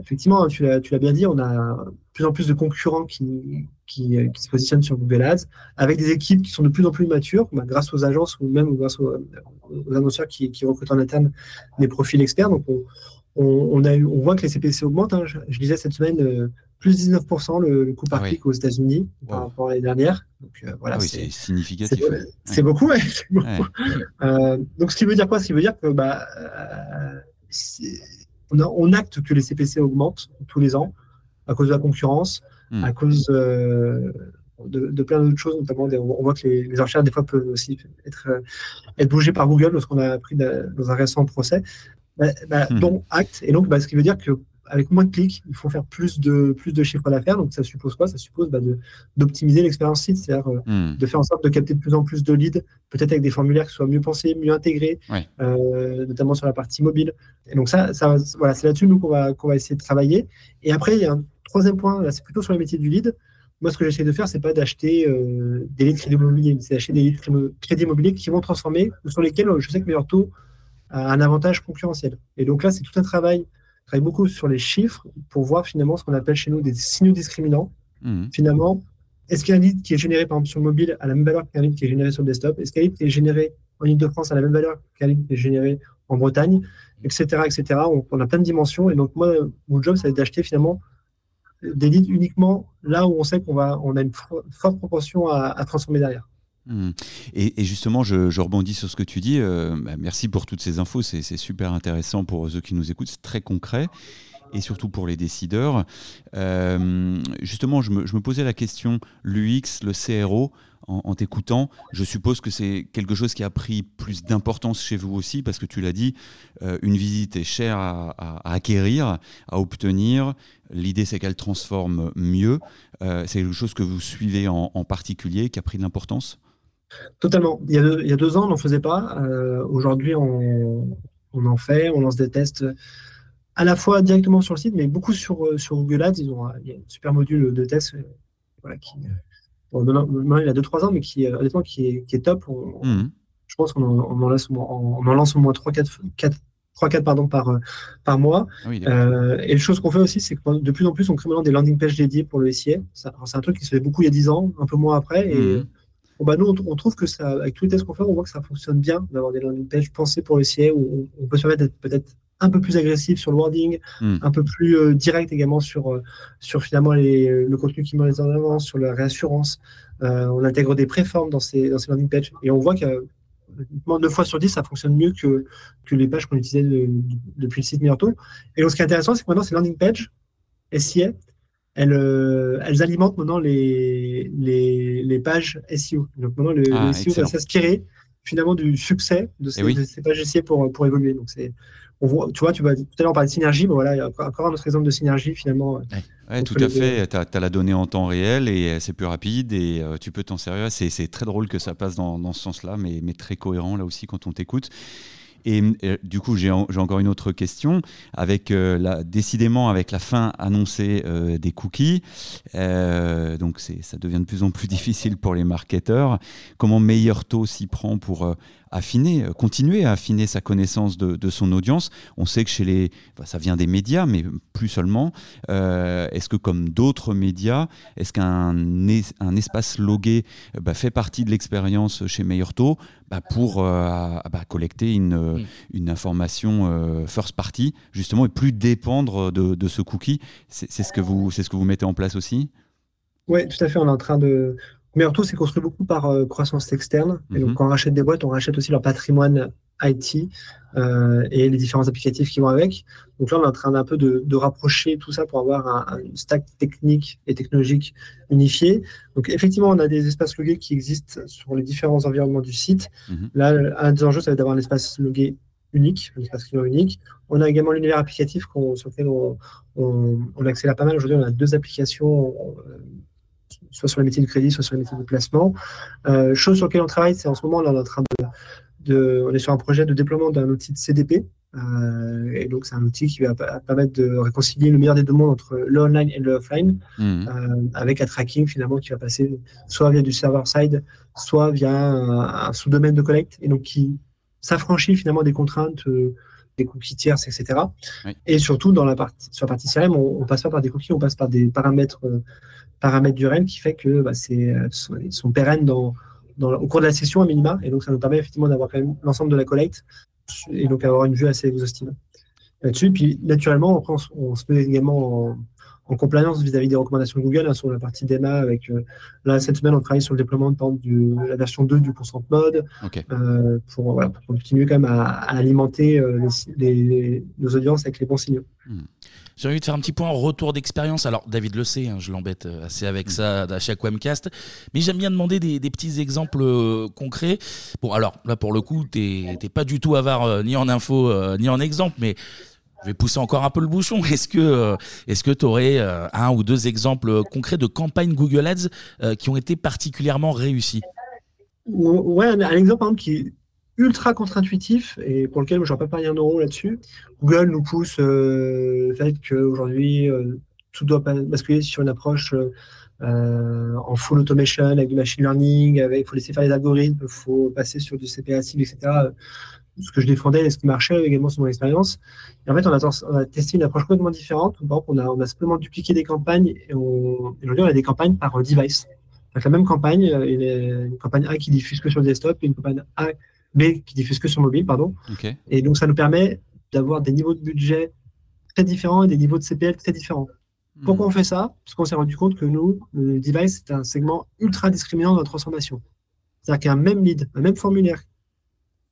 effectivement, tu l'as tu l'as bien dit, on a de plus en plus de concurrents qui, qui, euh, qui se positionnent sur Google Ads, avec des équipes qui sont de plus en plus matures, bah, grâce aux agences ou même grâce aux, aux annonceurs qui, qui recrutent en interne des profils experts. Donc, on, on, on a eu, on voit que les CPC augmentent. hein. Je, je lisais cette semaine euh, plus 19% le, le coût par oui. clic aux États-Unis par rapport à l'année dernière. Donc, euh, voilà, Ah oui, c'est- significatif. ouais. c'est beaucoup, ouais, c'est beaucoup. Ouais. Euh, donc, ce qui veut dire quoi? Ce qui veut dire que bah, euh, on, a- on acte que les CPC augmentent tous les ans à cause de la concurrence, Hmm. à cause de, de plein d'autres choses, notamment des- on voit que les, les enchères des fois peuvent aussi être, être bougées par Google, lorsqu'on a appris dans un récent procès, bah, bah, Hmm. dont acte. Et donc, bah, ce qui veut dire que avec moins de clics, il faut faire plus de, plus de chiffre d'affaires. Donc, ça suppose quoi? Ça suppose bah, d'optimiser l'expérience site, c'est-à-dire euh, Hmm. de faire en sorte de capter de plus en plus de leads, peut-être avec des formulaires qui soient mieux pensés, mieux intégrés, euh, notamment sur la partie mobile. Et donc ça, ça voilà, c'est là-dessus nous qu'on va, qu'on va essayer de travailler. Et après, il y a un troisième point, là, c'est plutôt sur les métiers du lead. moi, ce que j'essaie de faire, c'est pas d'acheter des litres de crédit immobilier, c'est d'acheter des litres de crédit immobilier qui vont transformer, sur lesquels je sais que Meilleur Taux un avantage concurrentiel. Et donc là, c'est tout un travail. Je travaille beaucoup sur les chiffres pour voir finalement ce qu'on appelle chez nous des signaux discriminants. Mmh. Finalement, est-ce qu'il y a un lead qui est généré par exemple sur le mobile à la même valeur qu'un lead qui est généré sur le desktop? Est-ce qu'un lead qui est généré en Ile-de-France à la même valeur qu'un lead qui est généré en Bretagne? Etc. etc. On, a plein de dimensions. Et donc, moi, mon job, c'est d'acheter finalement des leads uniquement là où on sait qu'on va, on a une forte proportion à, transformer derrière. Mmh. Et, justement, je, rebondis sur ce que tu dis. Euh, bah, merci pour toutes ces infos. C'est super intéressant pour ceux qui nous écoutent. C'est très concret et surtout pour les décideurs. Euh, justement, je me, posais la question, l'UX, le CRO, en, t'écoutant, je suppose que c'est quelque chose qui a pris plus d'importance chez vous aussi, parce que tu l'as dit, euh, une visite est chère à, acquérir, à obtenir. L'idée, c'est qu'elle transforme mieux. C'est quelque chose que vous suivez en, particulier, qui a pris de l'importance? Totalement. Il y, a deux, ans, on n'en faisait pas. Aujourd'hui, on, on, en fait, on lance des tests à la fois directement sur le site, mais beaucoup sur, euh, sur Google Ads. Ils ont il y a un super module de test euh, voilà, qui, bon, maintenant, il a 2-3 ans, mais qui, euh, honnêtement, qui est, qui est top. Mhm. Je pense qu'on en, lance, on en lance au moins 3-4 4 pardon, par, par mois. Ah et la chose qu'on fait aussi, c'est que de plus en plus, on crée maintenant des landing pages dédiées pour le SIA. C'est un truc qui se fait beaucoup il y a 10 ans, un peu moins après. Et bah, nous, on, trouve que ça, avec tous les tests qu'on fait, on voit que ça fonctionne bien d'avoir des landing pages pensées pour le SIA où on, peut se permettre d'être peut-être un peu plus agressif sur le wording, hmm. un peu plus euh, direct également sur, euh, sur finalement les, le contenu qui met les en avant, sur la réassurance. Euh, on intègre des préformes dans ces, dans ces landing pages et on voit que 9 fois sur 10, ça fonctionne mieux que, que les pages qu'on utilisait depuis le site Meilleur Et donc, ce qui est intéressant, c'est que maintenant, ces landing pages SIA, elles, elles alimentent maintenant les, les, les, pages SEO. Donc maintenant, le, ah, SEO va s'inspirer finalement du succès de eh ces, ces pages SIA pour, pour évoluer. Donc, c'est tu vois, tu vas, tout à l'heure on parlait de synergie, mais voilà, il y a encore un autre exemple de synergie finalement. Oui, tout à fait. Tu as, la donnée en temps réel et c'est plus rapide et euh, tu peux t'en servir. C'est très drôle que ça passe dans, dans ce sens-là, mais, mais, très cohérent là aussi quand on t'écoute. Et euh, du coup, j'ai encore une autre question. Avec euh, décidément, avec la fin annoncée des cookies, donc ça devient de plus en plus difficile pour les marketeurs. Comment Meilleur Taux s'y prend pour affiner, euh, continuer à affiner sa connaissance de, son audience. On sait que chez les, ça vient des médias, mais plus seulement. Euh, est-ce que comme d'autres médias, est-ce qu'un un espace logué euh, bah, fait partie de l'expérience chez Meilleur Taux bah, pour bah, collecter une, une information first party justement et plus dépendre de, ce cookie? C'est ce que vous, c'est ce que vous mettez en place aussi? Oui, tout à fait. On est en train de, mais tout, c'est construit beaucoup par euh, croissance externe. Et donc, mhm. quand on rachète des boîtes, on rachète aussi leur patrimoine IT euh, et les différents applicatifs qui vont avec. Donc là, on est en train d'un peu de, rapprocher tout ça pour avoir un, stack technique et technologique unifié. Donc effectivement, on a des espaces logués qui existent sur les différents environnements du site. Mhm. Là, un des enjeux, ça va être d'avoir un espace logué unique, un espace client unique. On a également l'univers applicatif sur lequel on, on, accélère pas mal. Aujourd'hui, on a deux applications soit sur les métiers de crédit, soit sur les métiers de placement. Euh, chose sur laquelle on travaille, c'est en ce moment, là, on est en train de, on est sur un projet de déploiement d'un outil de CDP. Euh, et donc, c'est un outil qui va permettre de réconcilier le meilleur des deux mondes entre le online et le offline, mmh. euh, avec un tracking finalement qui va passer soit via du server-side, soit via un, sous-domaine de collecte, et donc qui s'affranchit finalement des contraintes des cookies tierces, etc. Et surtout, dans la partie, sur la partie CRM, on, ne passe pas par des cookies, on passe par des paramètres paramètres du REM qui fait que bah, c'est, euh, sont pérennes dans, dans, au cours de la session à minima. Et donc, ça nous permet effectivement d'avoir quand même l'ensemble de la collecte et donc avoir une vue assez exhaustive là-dessus. Puis, naturellement, on, on se met également en, en compliance vis-à-vis des recommandations de Google hein, sur la partie DEMA. Avec, euh, là, cette semaine, on travaille sur le déploiement de, la version 2 du Consent Mode euh, pour, continuer quand même à, alimenter nos audiences avec les bons signaux. Hmm. J'ai envie de faire un petit point en retour d'expérience. Alors, David le sait, hein, je l'embête euh, assez avec ça à chaque webcast, mais j'aime bien demander des, petits exemples euh, concrets. Bon, alors là, pour le coup, t'es pas du tout avare euh, ni en info ni en exemple, mais je vais pousser encore un peu le bouchon. Est-ce que est-ce que tu aurais un ou deux exemples concrets de campagnes Google Ads qui ont été particulièrement réussies? Ouais, un, exemple qui ultra contre-intuitif et pour lequel je n'aurais pas parié un euro là-dessus. Google nous pousse euh, le fait qu'aujourd'hui, euh, tout doit basculer sur une approche en full automation, avec du machine learning, il faut laisser faire les algorithmes, il faut passer sur du CPA cible, etc. Ce que je défendais et ce qui marchait également sur mon expérience. Et en fait, on a, testé une approche complètement différente. Par exemple, on a, on a simplement dupliqué des campagnes et, aujourd'hui, on a des campagnes par device. Donc, la même campagne, a une campagne A qui diffuse que sur le desktop et une campagne A mais qui diffuse que sur mobile, pardon. Et donc, ça nous permet d'avoir des niveaux de budget très différents et des niveaux de CPL très différents. Hmm. Pourquoi on fait ça? Parce qu'on s'est rendu compte que nous, le device, c'est un segment ultra discriminant dans la transformation. C'est-à-dire qu'un même lead, un même formulaire,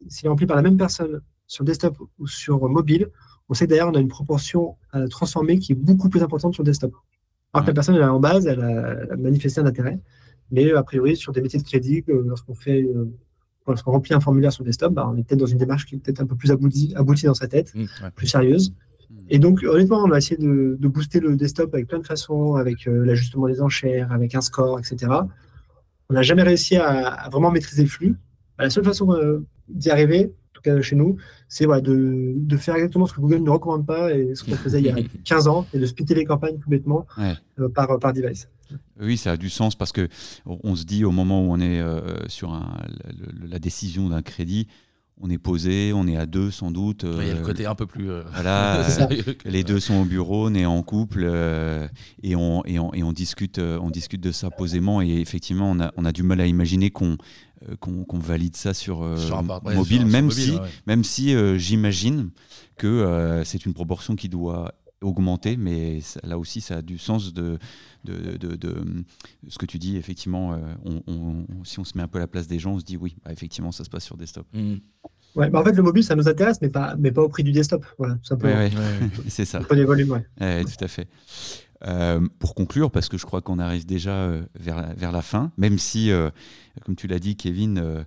s'il est rempli par la même personne sur desktop ou sur mobile, on sait d'ailleurs qu'on a une proportion à transformer qui est beaucoup plus importante sur desktop. Alors que la personne, elle a, en base, elle a, manifesté un intérêt, mais a priori, sur des métiers de crédit, lorsqu'on fait euh, lorsqu'on remplit un formulaire sur desktop, bah, on est peut-être dans une démarche qui est peut-être un peu plus aboutie, dans sa tête, mmh, plus sérieuse. Mmh. Et donc, honnêtement, on a essayé de, booster le desktop avec plein de façons, avec euh, l'ajustement des enchères, avec un score, etc. On n'a jamais réussi à, vraiment maîtriser le flux. Bah, la seule façon euh, d'y arriver, en tout cas chez nous, c'est de, faire exactement ce que Google ne recommande pas et ce qu'on faisait il y a 15 ans, et de splitter les campagnes complètement euh, par, par device. Oui, ça a du sens parce que on se dit au moment où on est euh, sur la décision d'un crédit, on est posé, on est à deux sans doute. il y a le euh, côté un peu plus. Euh, voilà, les deux sont au bureau, on est en couple et, on, et, on, et, on, discute, on discute de ça posément. Et effectivement, on a, on a du mal à imaginer qu'on qu'on valide ça sur, mobile, même, si, même si j'imagine que c'est une proportion qui doit augmenter, mais là aussi, ça a du sens de, de, de, ce que tu dis. Effectivement, euh, on, si on se met un peu à la place des gens, on se dit oui, bah, effectivement, ça se passe sur desktop. Mmh. Ouais, bah en fait, le mobile, ça nous intéresse, mais pas, mais pas au prix du desktop. Voilà, tout simplement. c'est ça. Pas des volumes, ouais. tout à fait. Euh, pour conclure, parce que je crois qu'on arrive déjà euh, vers, la, fin, même si, comme tu l'as dit, Kevin,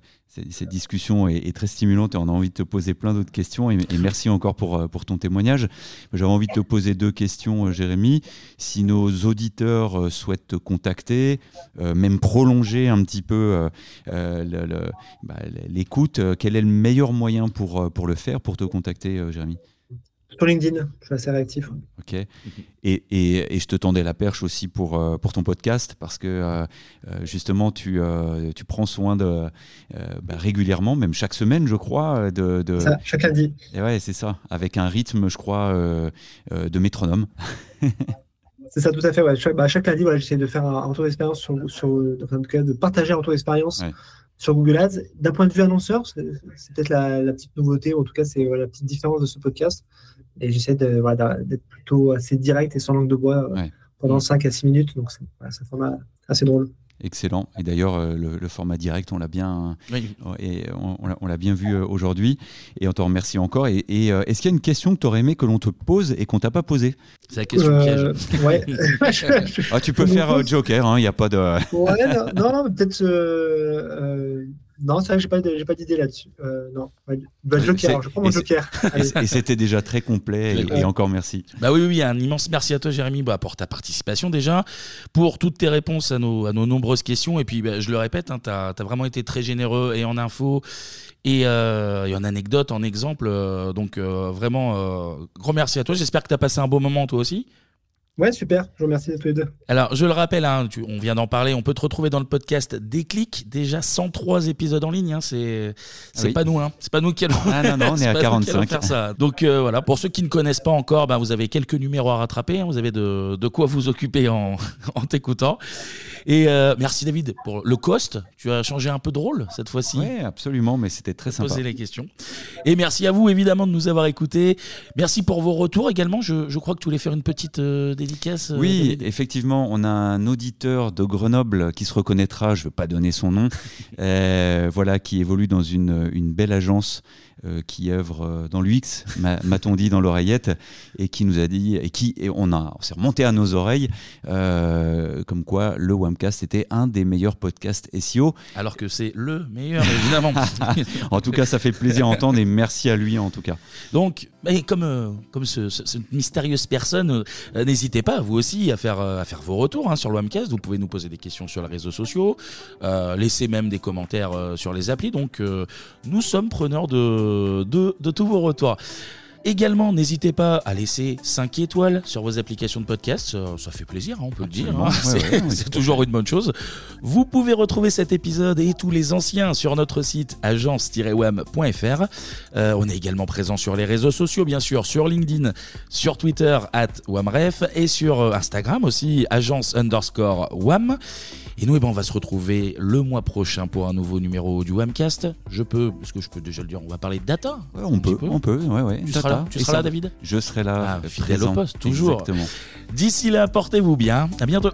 cette discussion est, très stimulante et on a envie de te poser plein d'autres questions. Et, merci encore pour, euh, ton témoignage. J'avais envie de te poser deux questions, euh, Jérémy. Si nos auditeurs euh, souhaitent te contacter, même prolonger un petit peu bah, l'écoute, quel est le meilleur moyen pour le faire, pour te contacter, Jérémy? Sur LinkedIn, je suis assez réactif. Ok. Et, et, et, je te tendais la perche aussi pour, euh, pour ton podcast parce que euh, euh, justement, tu, tu prends soin de bah, régulièrement, même chaque semaine, je crois. De, de... Ça, chaque lundi. Et ouais, c'est ça. Avec un rythme, je crois, de métronome. c'est ça, tout à fait. Ouais. Chaque, bah, chaque lundi, voilà, j'essaie de faire un retour d'expérience, sur, sur, en tout cas, de partager un retour d'expérience. Sur Google Ads, d'un point de vue annonceur, c'est peut-être la, la, petite nouveauté, en tout cas, c'est la petite différence de ce podcast et j'essaie d'être voilà, plutôt assez direct et sans langue de bois euh, pendant 5 à 6 minutes. Donc, c'est un format assez drôle. Excellent. Et d'ailleurs, euh, le, format direct, on l'a bien, et on, l'a bien vu euh, aujourd'hui. Et on te remercie encore. Et, est-ce qu'il y a une question que tu aurais aimé que l'on te pose et qu'on t'a pas posée? C'est la question piège. Ouais. ah, tu peux faire Joker. Il hein, n'y a pas de. ouais, non, non, peut-être. Non, c'est vrai que j'ai pas, pas d'idée là-dessus. Euh, non, bah, Joker, je prends mon Joker. Et c'était déjà très complet et, encore merci. Bah oui, oui, un immense merci à toi, Jérémy, bah, pour ta participation déjà, pour toutes tes réponses à nos, à nos nombreuses questions. Et puis, bah, je le répète, hein, tu as, vraiment été très généreux et en infos et, euh, et en anecdotes, en exemples. Euh, donc, euh, vraiment, grand merci à toi. J'espère que tu as passé un beau moment toi aussi. Ouais, super. Je vous remercie à tous les deux. Alors, je le rappelle, hein, on vient d'en parler. On peut te retrouver dans le podcast Déclic. Déjà 103 épisodes en ligne. Hein, c'est c'est pas nous. Hein. C'est pas nous qui allons. Ah non, non, on est, à 45. Faire ça. Donc euh, voilà, pour ceux qui ne connaissent pas encore, ben, vous avez quelques numéros à rattraper. Hein. vous avez de, de, quoi vous occuper en, en t'écoutant. Et euh, merci David pour le cost. Tu as changé un peu de rôle cette fois-ci. Oui, absolument, mais c'était très sympa. Poser les questions. Et merci à vous évidemment de nous avoir écoutés. Merci pour vos retours également. Je, je crois que tu voulais faire une petite euh, dédicace. Euh, oui, effectivement, on a un auditeur de Grenoble qui se reconnaîtra. Je ne veux pas donner son nom. voilà, qui évolue dans une, une belle agence euh, qui œuvre euh, dans l'UX, m'a-t-on dit dans l'oreillette, et qui nous a dit, et qui et on, a, s'est remonté à nos oreilles, euh, comme quoi le Wamcast était un des meilleurs podcasts SEO. Alors que c'est le meilleur, évidemment. en tout cas, ça fait plaisir à entendre et merci à lui en tout cas. Donc, et comme, comme ce, cette mystérieuse personne, n'hésitez pas, vous aussi, à faire, à faire vos retours hein, sur le Wamcast. Vous pouvez nous poser des questions sur les réseaux sociaux, laisser même des commentaires sur les applis. Donc, nous sommes preneurs de de, tous vos retours. Également, n'hésitez pas à laisser 5 étoiles sur vos applications de podcast. Ça, ça fait plaisir, hein, on peut Absolument. le dire. hein. Ouais, C'est ouais, ouais, c'est tout à toujours une bonne chose. Vous pouvez retrouver cet épisode et tous les anciens sur notre site agence-wam.fr. Euh, on est également présent sur les réseaux sociaux, bien sûr, sur LinkedIn, sur Twitter, at wamref, et sur euh, Instagram aussi, agence underscore wam. Et nous, eh ben, on va se retrouver le mois prochain pour un nouveau numéro du Wamcast. Je peux, est-ce que je peux déjà le dire On va parler de data. Ouais, on peut, on peut, ouais, ouais. Tu Data. seras là, tu seras là, David Je serai là. Ah, fidèle au poste, toujours. D'ici là, portez-vous bien. À bientôt.